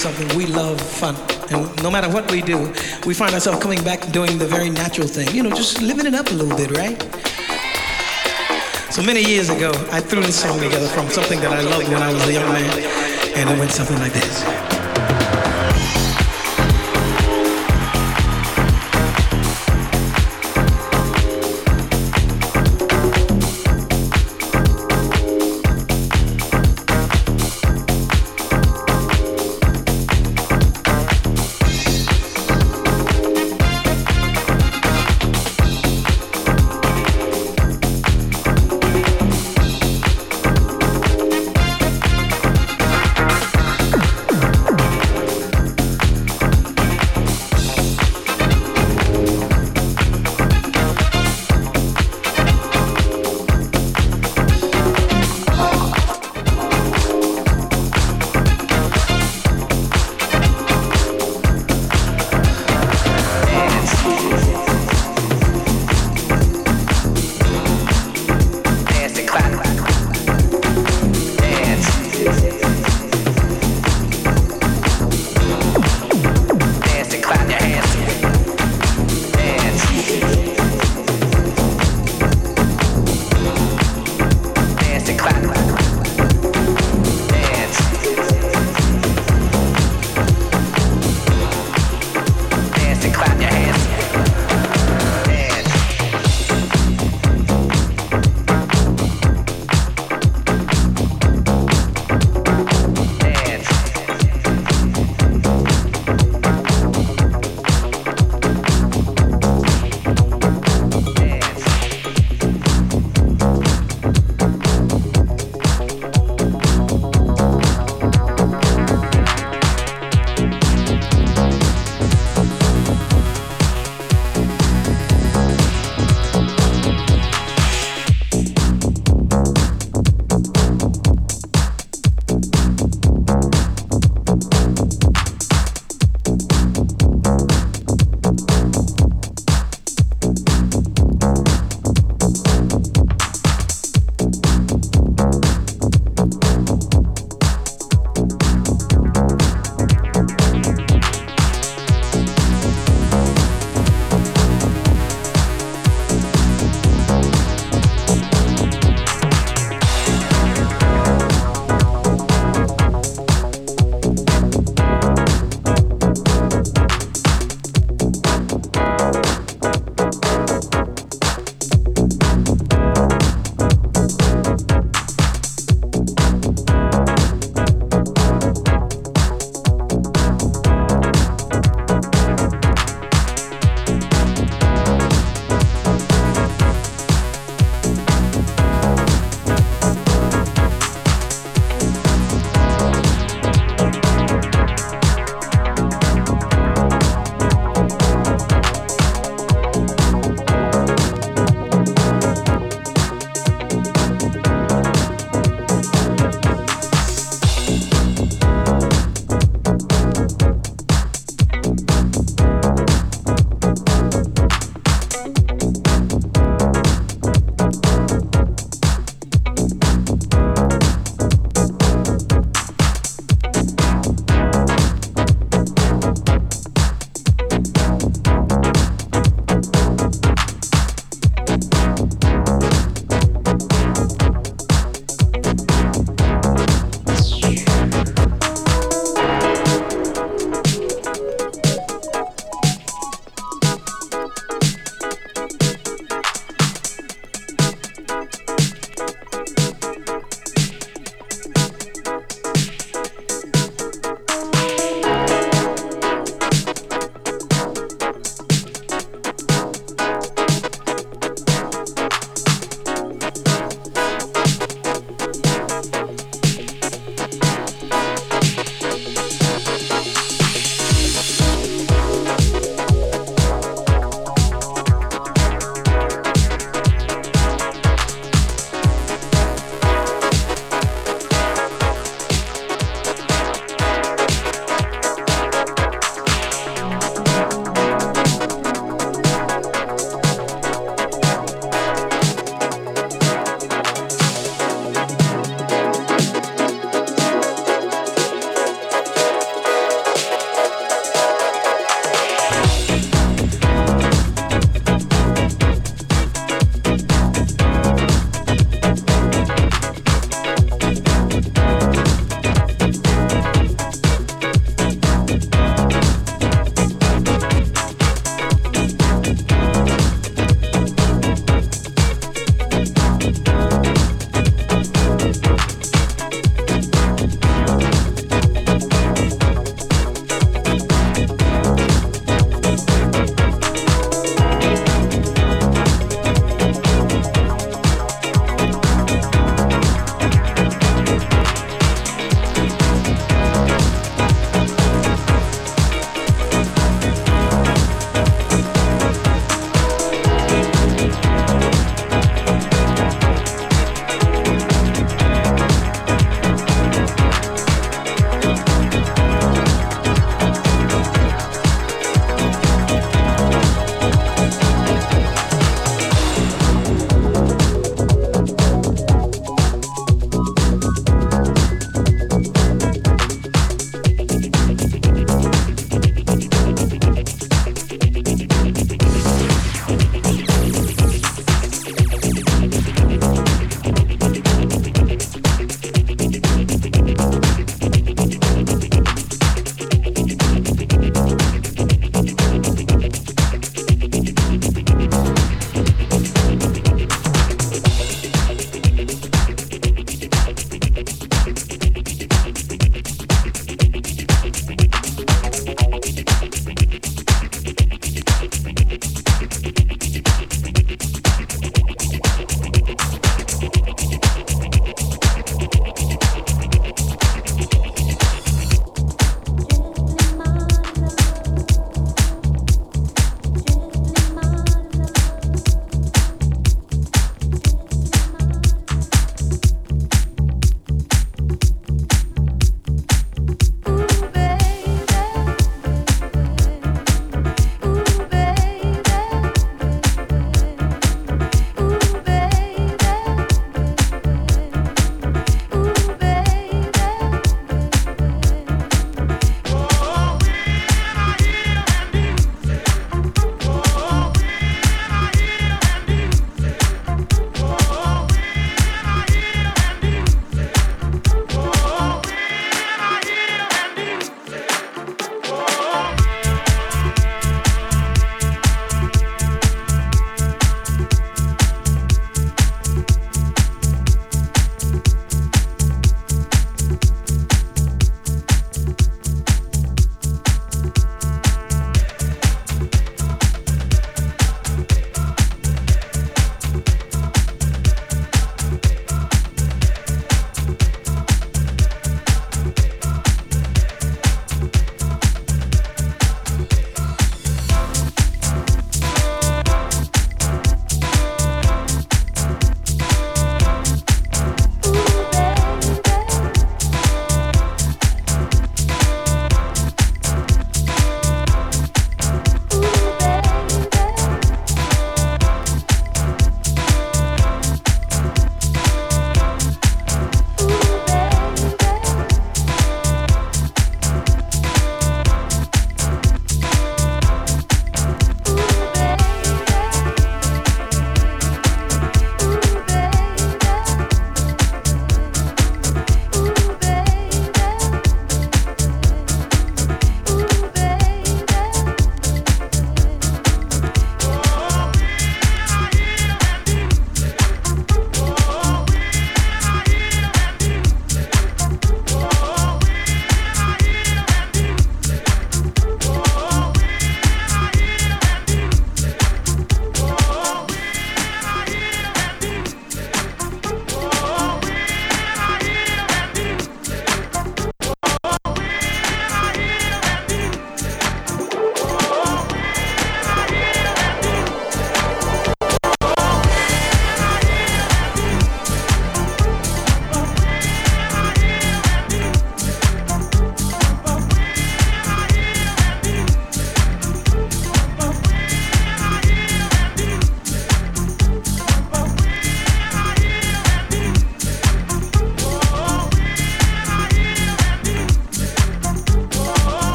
something? We love fun. And no matter what we do, we find ourselves coming back doing the very natural thing. You know, just living it up a little bit, right? So many years ago, I threw this song together from something that I loved when I was a young man, and it went something like this.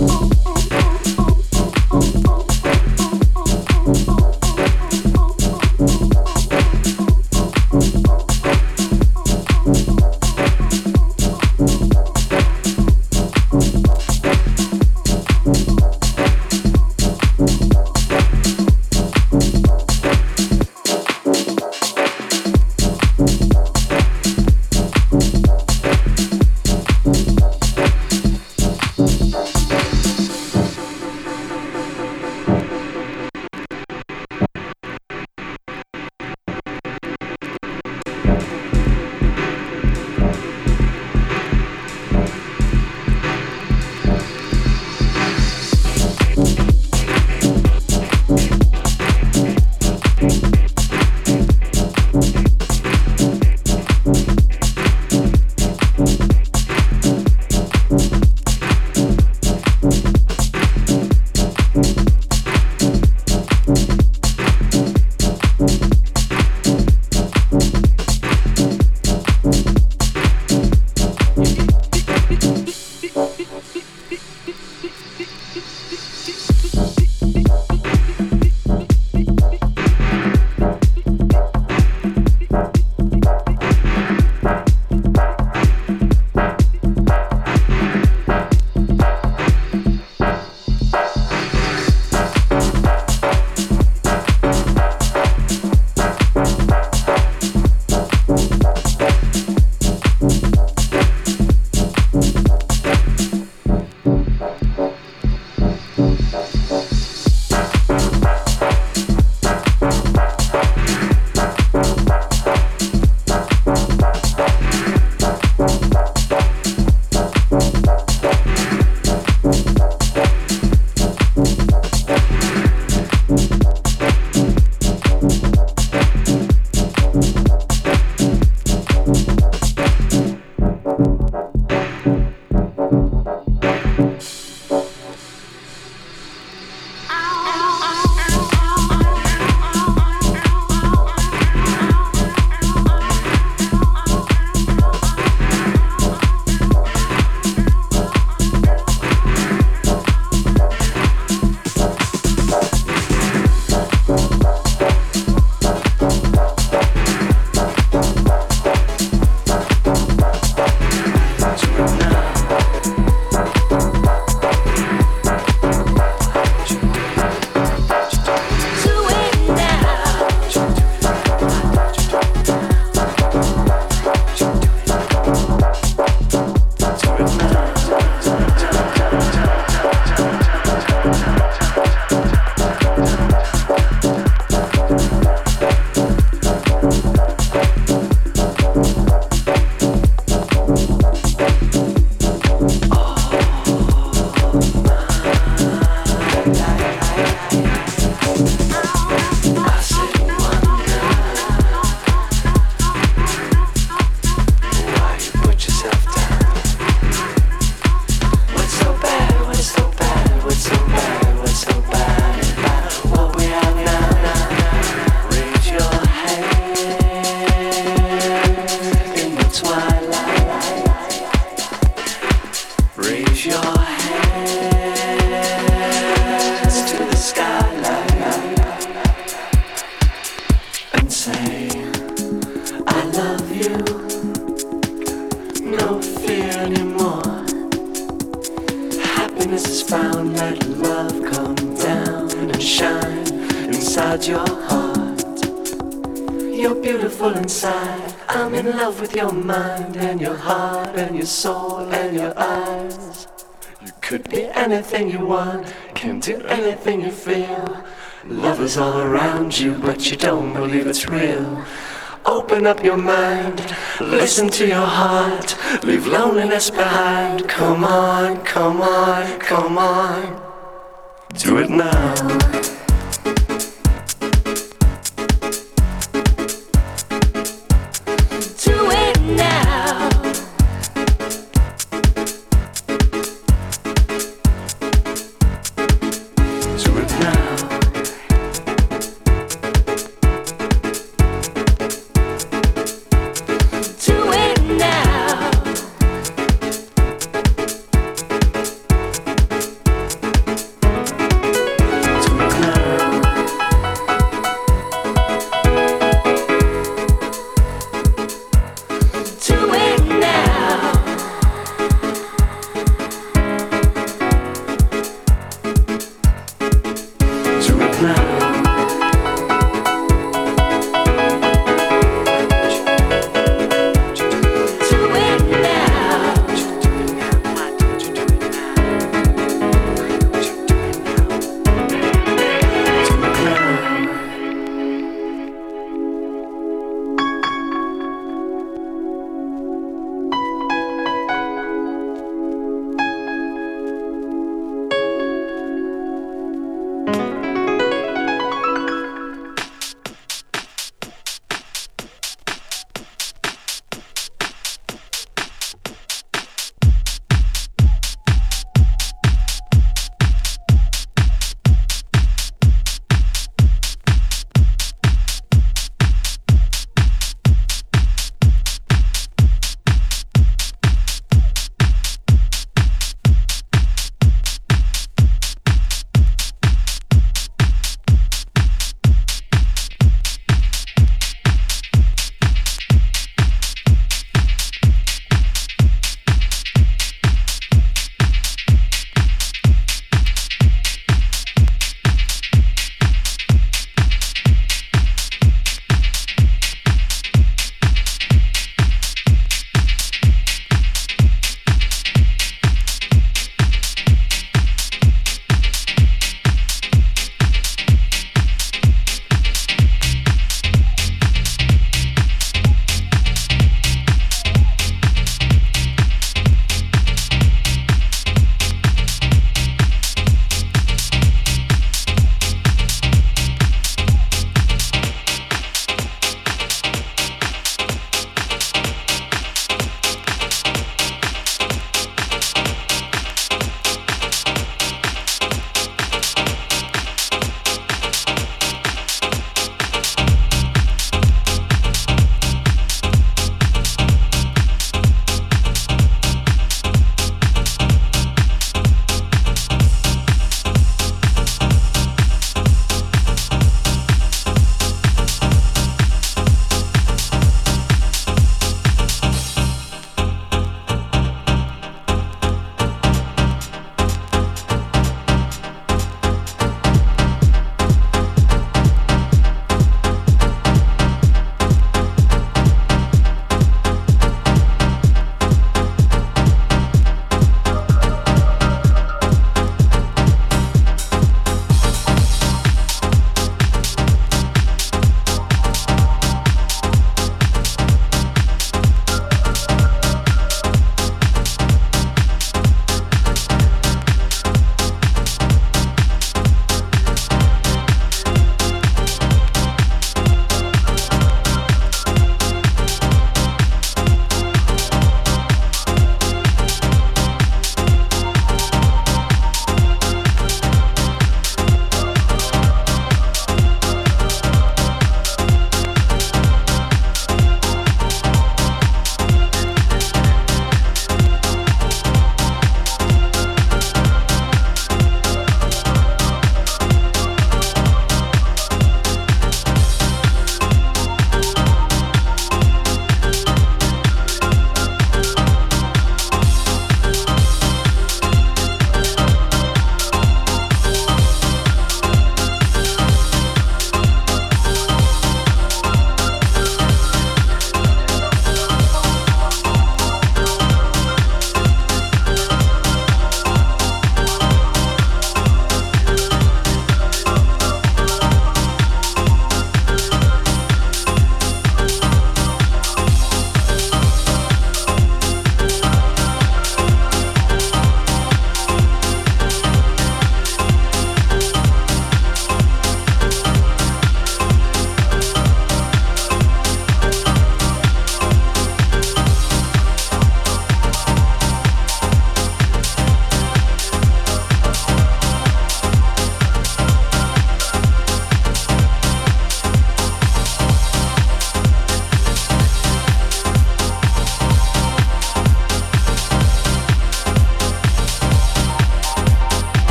Whoa. Anything you want, can do anything you feel. Love is all around you, but you don't believe it's real. Open up your mind, listen to your heart, leave loneliness behind. Come on, come on, come on, do it now.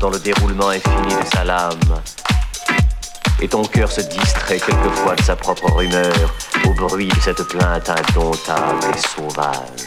Dans le déroulement infini de sa lame. Et ton cœur se distrait quelquefois de sa propre rumeur au bruit de cette plainte indomptable et sauvage.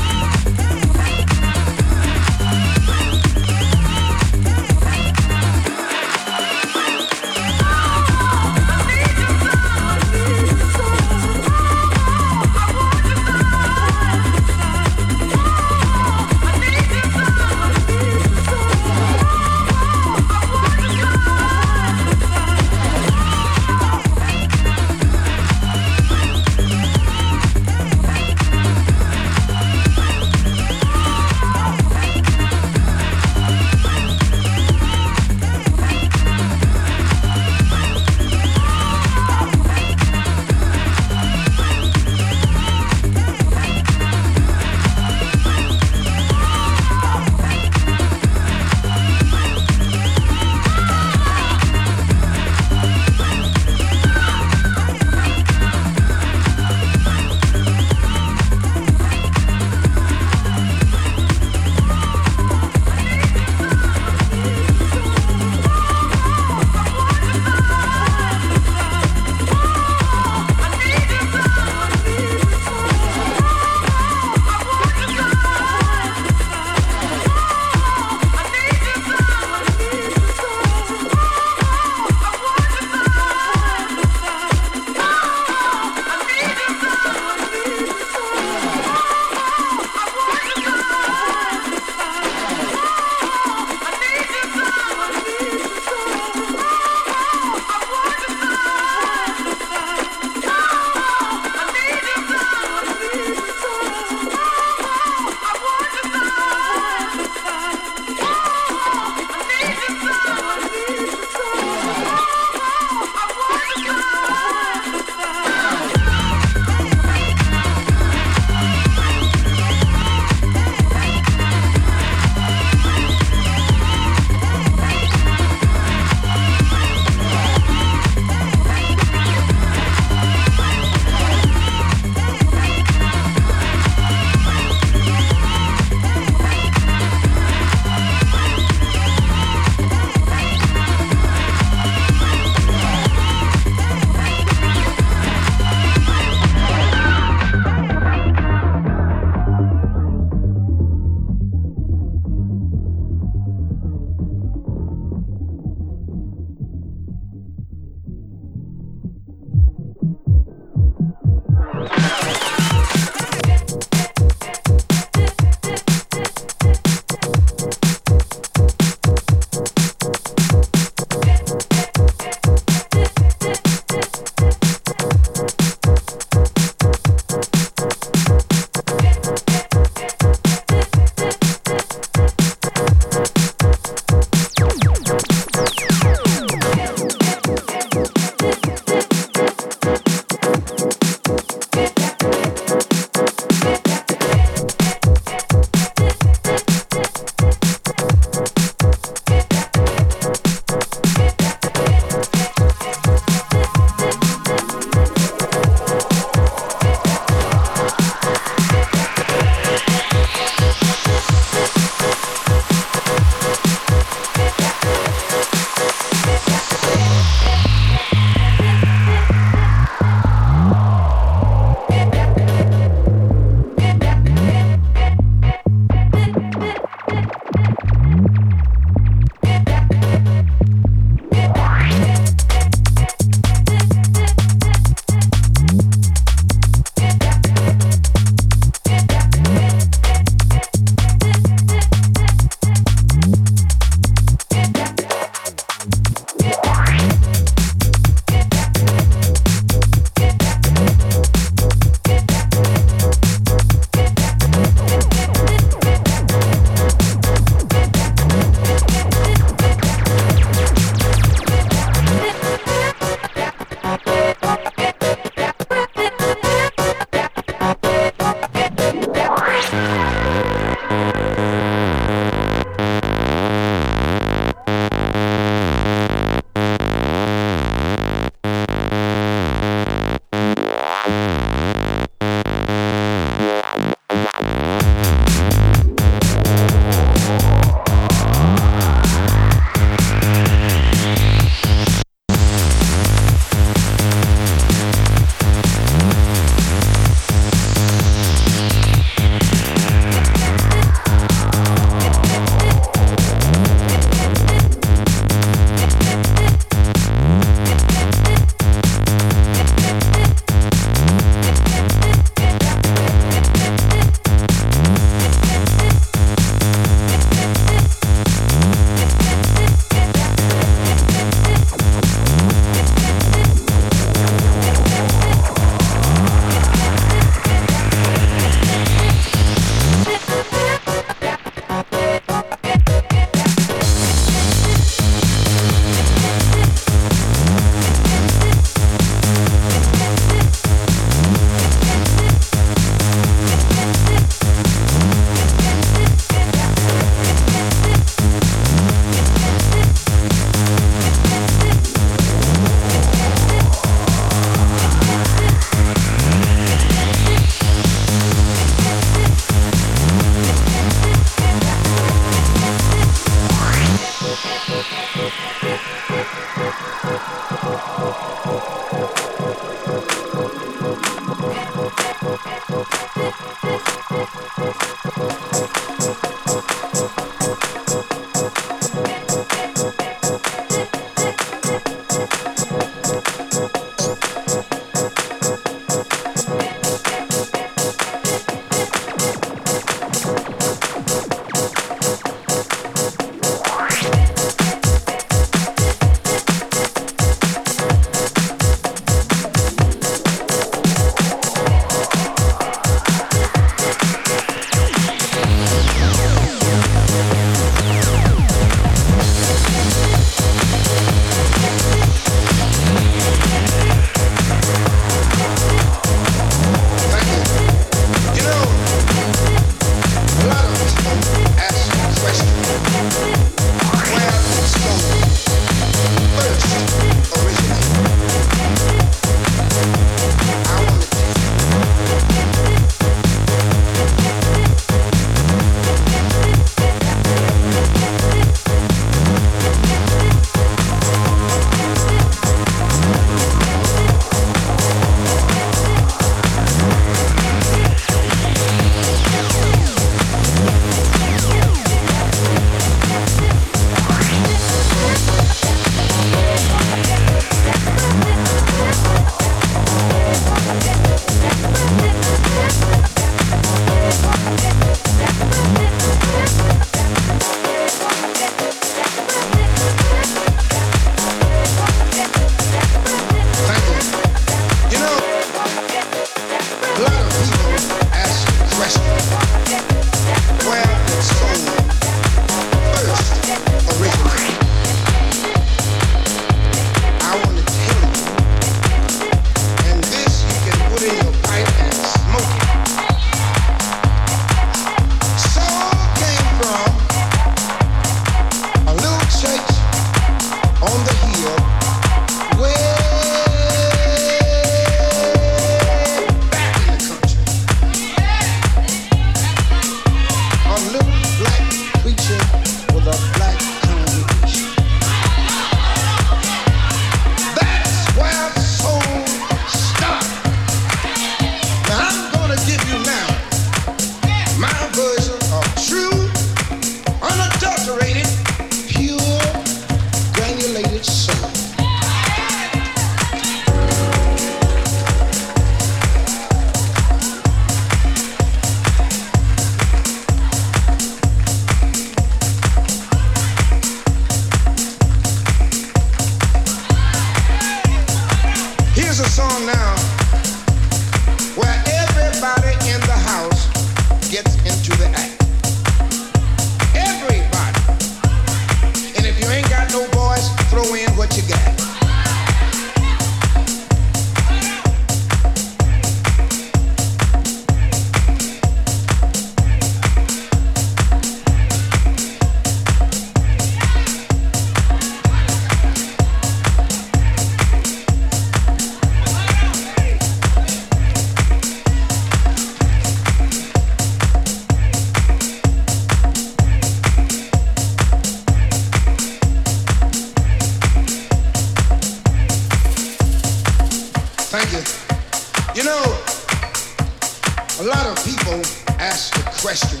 lot of people ask the question,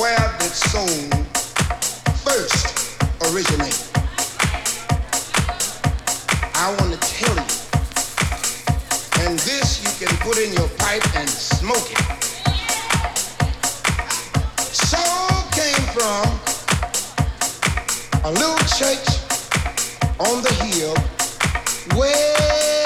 where did soul first originate? I want to tell you, and this you can put in your pipe and smoke it. Soul came from a little church on the hill way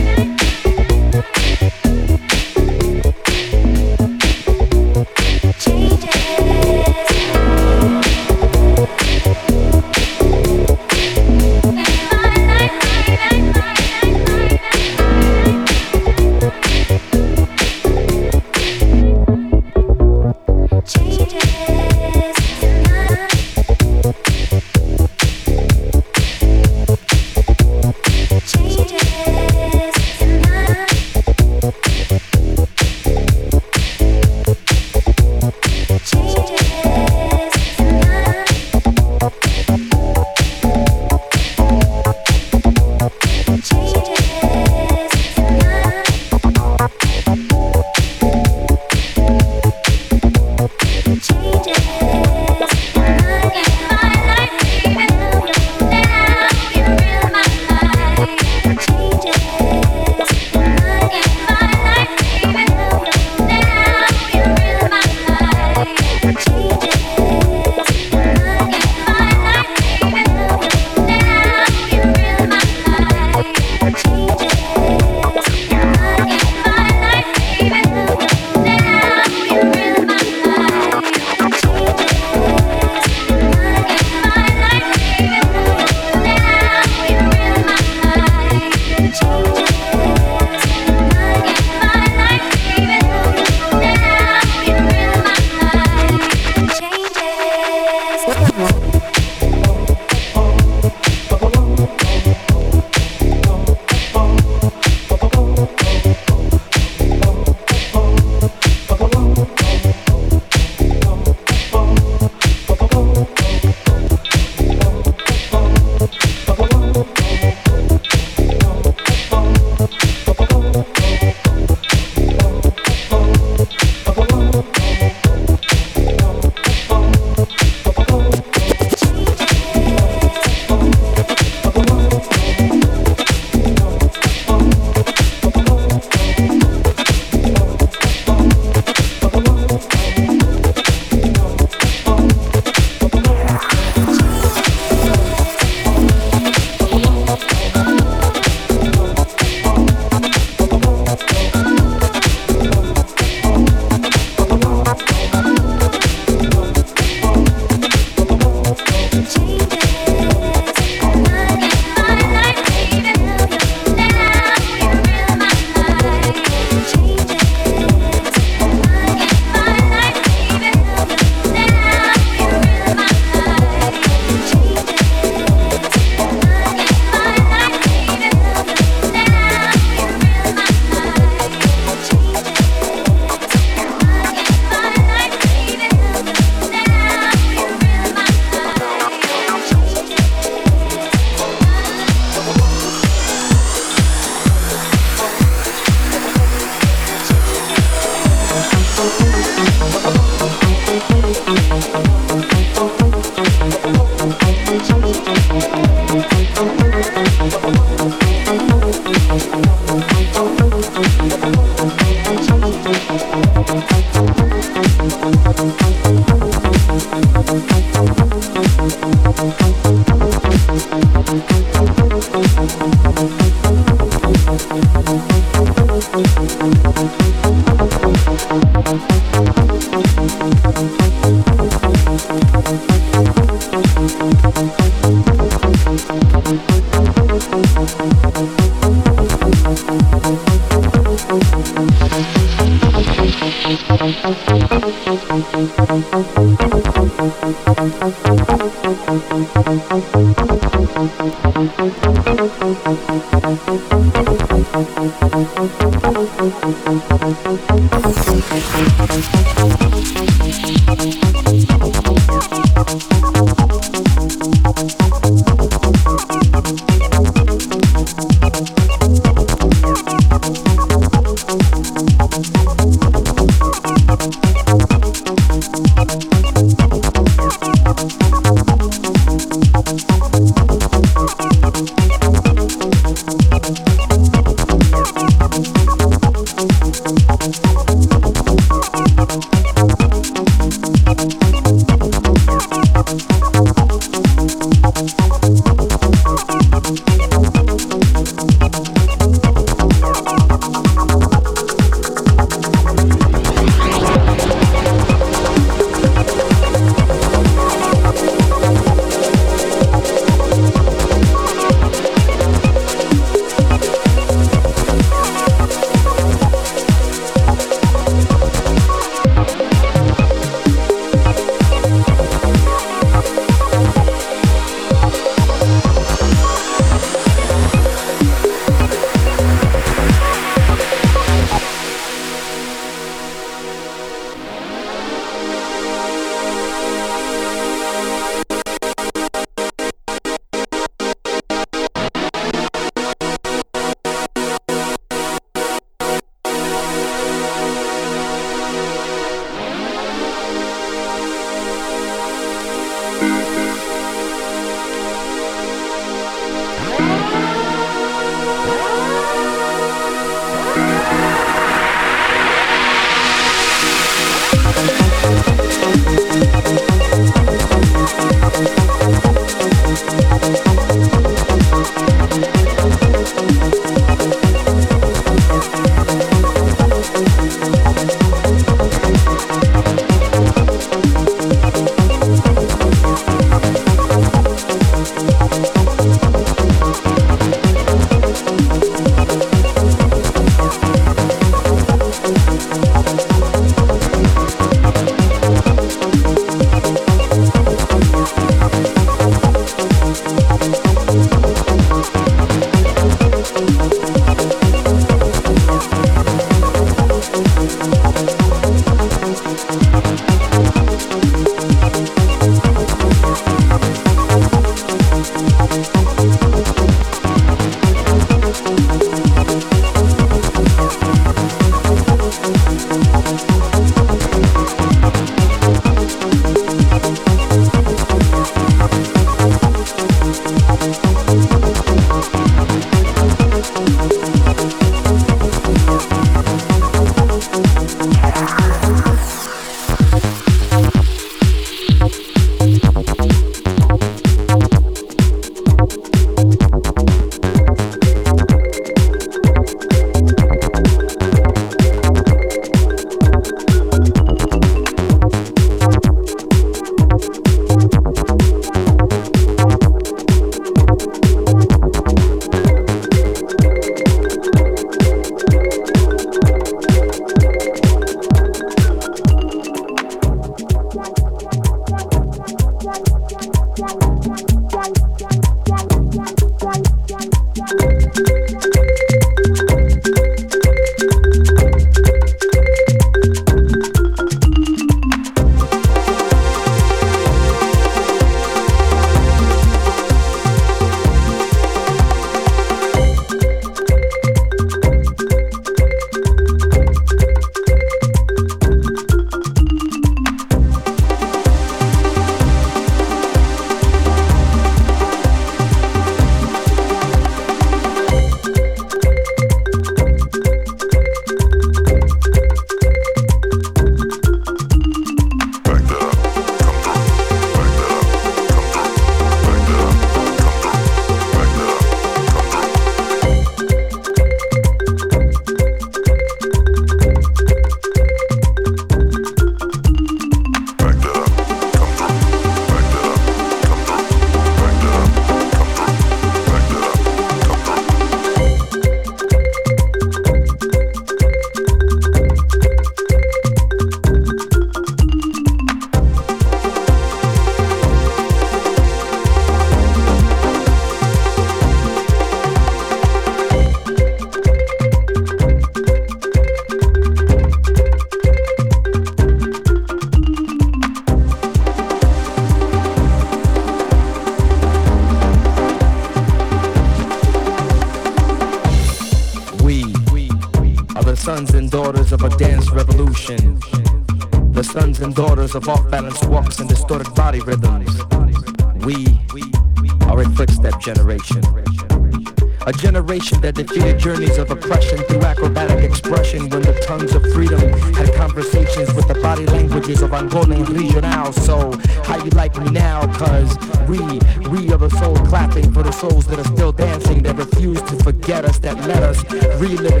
that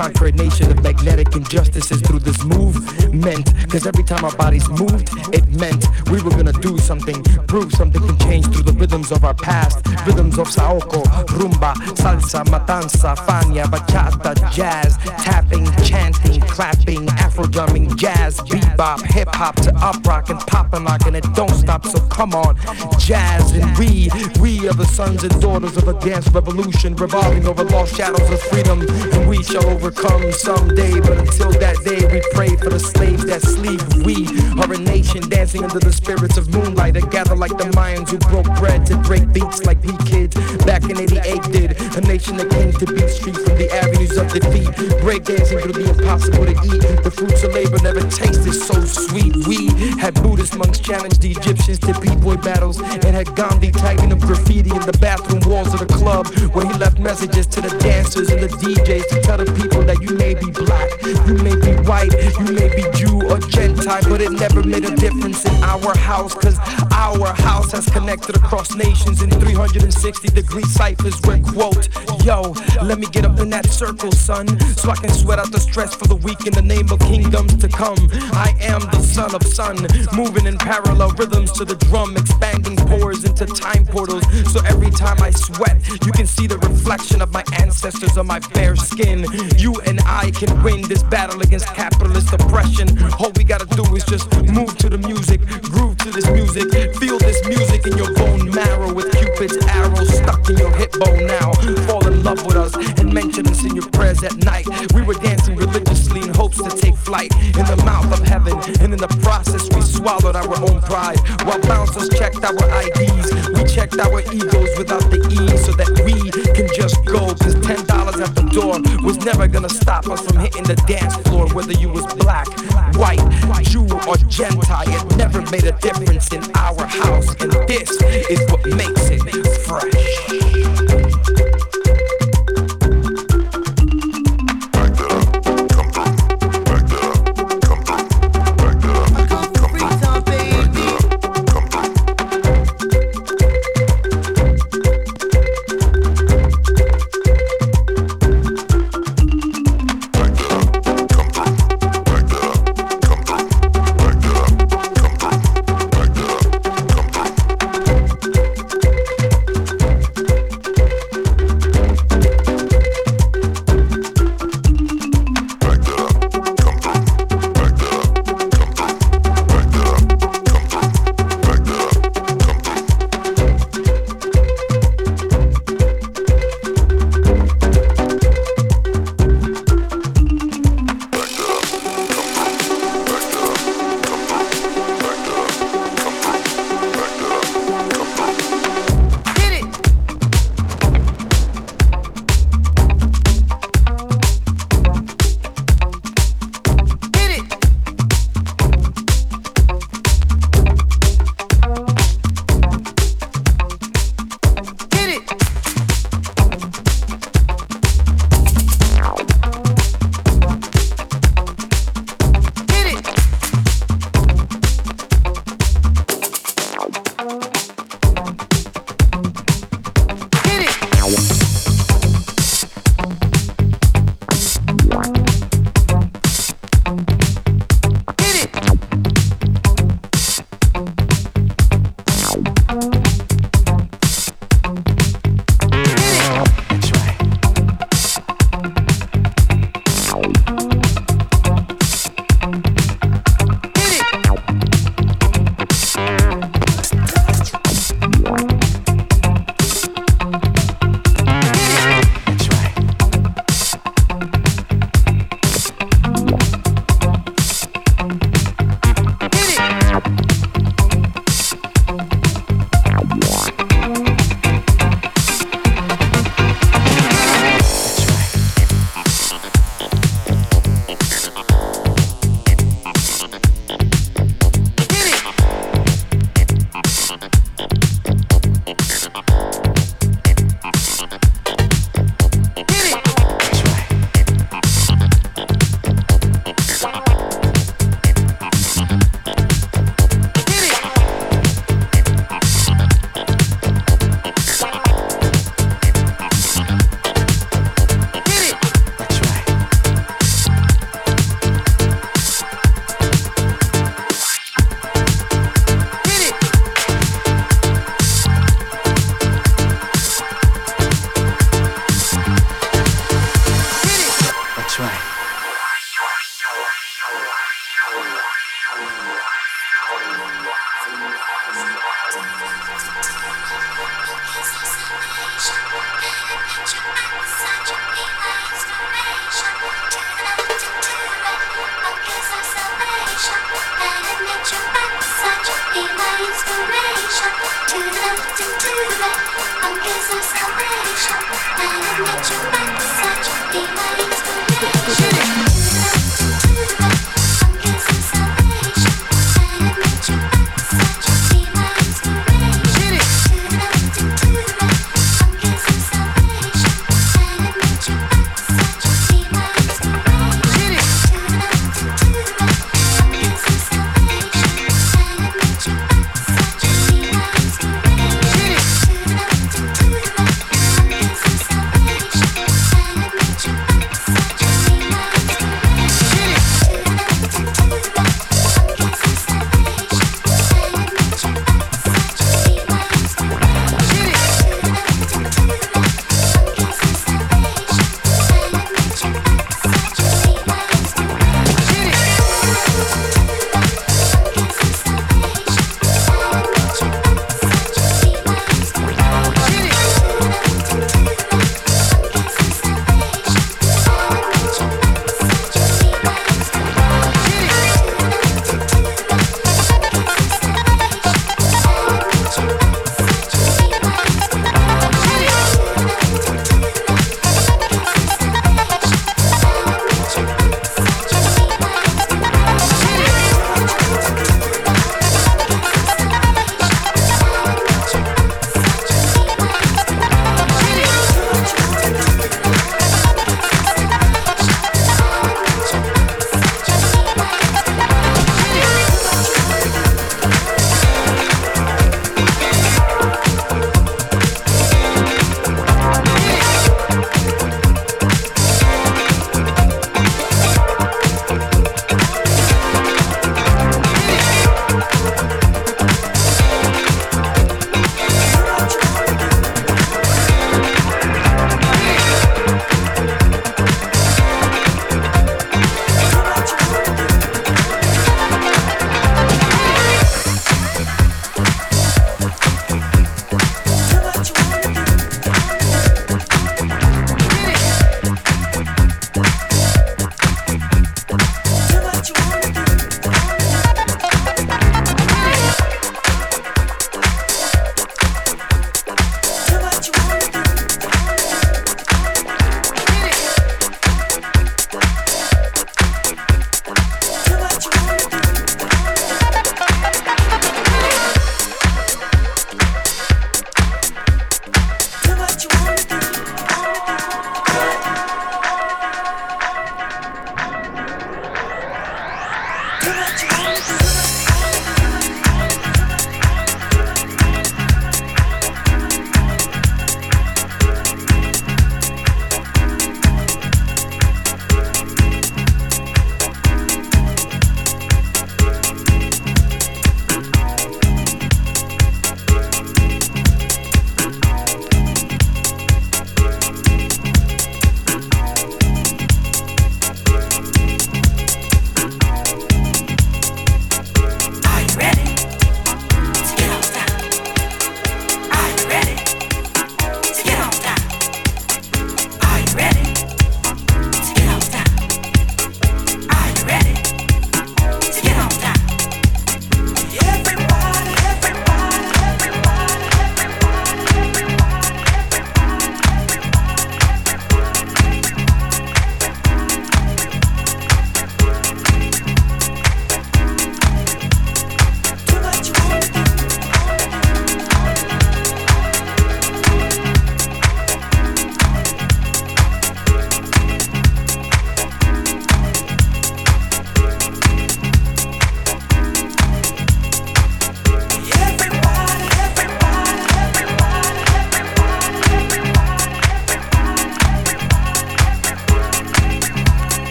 conquer of magnetic injustices through this movement. Cause every time our bodies moved, it meant we were gonna do something, prove something can change through the rhythms of our past. Rhythms of Saoko, rumba, salsa, matanza, fania, bachata, jazz, tapping, chanting, clapping, afro drumming, jazz, bebop, hip hop to up rock and pop and it don't stop. So come on, jazz and we, we are the sons and daughters of a dance revolution revolving over lost shadows of freedom, and we shall overcome someday. But until that day, we pray for the slaves that sleep. We are a nation dancing under the spirits of moonlight that gather like the Mayans who broke bread to break beats like we kids back in 88 did. A nation that came to beat street from the avenues of defeat. Break dancing through the impossible The fruits of labor never tasted so sweet. We had Buddhist monks challenge the Egyptians to b-boy battles and had Gandhi tagging up graffiti in the bathroom walls of the club where he left messages to the dancers and the DJs to tell the people that you may be black, you may be white, you may be Jew or Gentile, but it never made a difference in our house, cause our house has connected across nations in 360 degree ciphers where quote, yo, let me get up in that circle, son, so I can sweat out the stress for the week in the name of kingdoms to come. I am the son of sun, moving in parallel rhythms to the drum, expanding pores into time portals, so every time I sweat, you can see the reflection of my ancestors on my bare skin. You and I can win this battle against capitalist oppression. All we gotta do is just move to the music, groove to this music, feel this music in your bone marrow with Cupid's arrow stuck in your hip bone now. Fall in love with us and mention us in your prayers at night. We were dancing religiously in hopes to take flight in the mouth of heaven, and in the process we swallowed our own pride. While bouncers checked our IDs, we checked our egos without the E so that we can just go. Cause ten dollars at the door was never gonna stop us from hitting the dance floor, whether you was black, white, Jew, or Gentile. It never made a difference in our house, and this is what makes it fresh.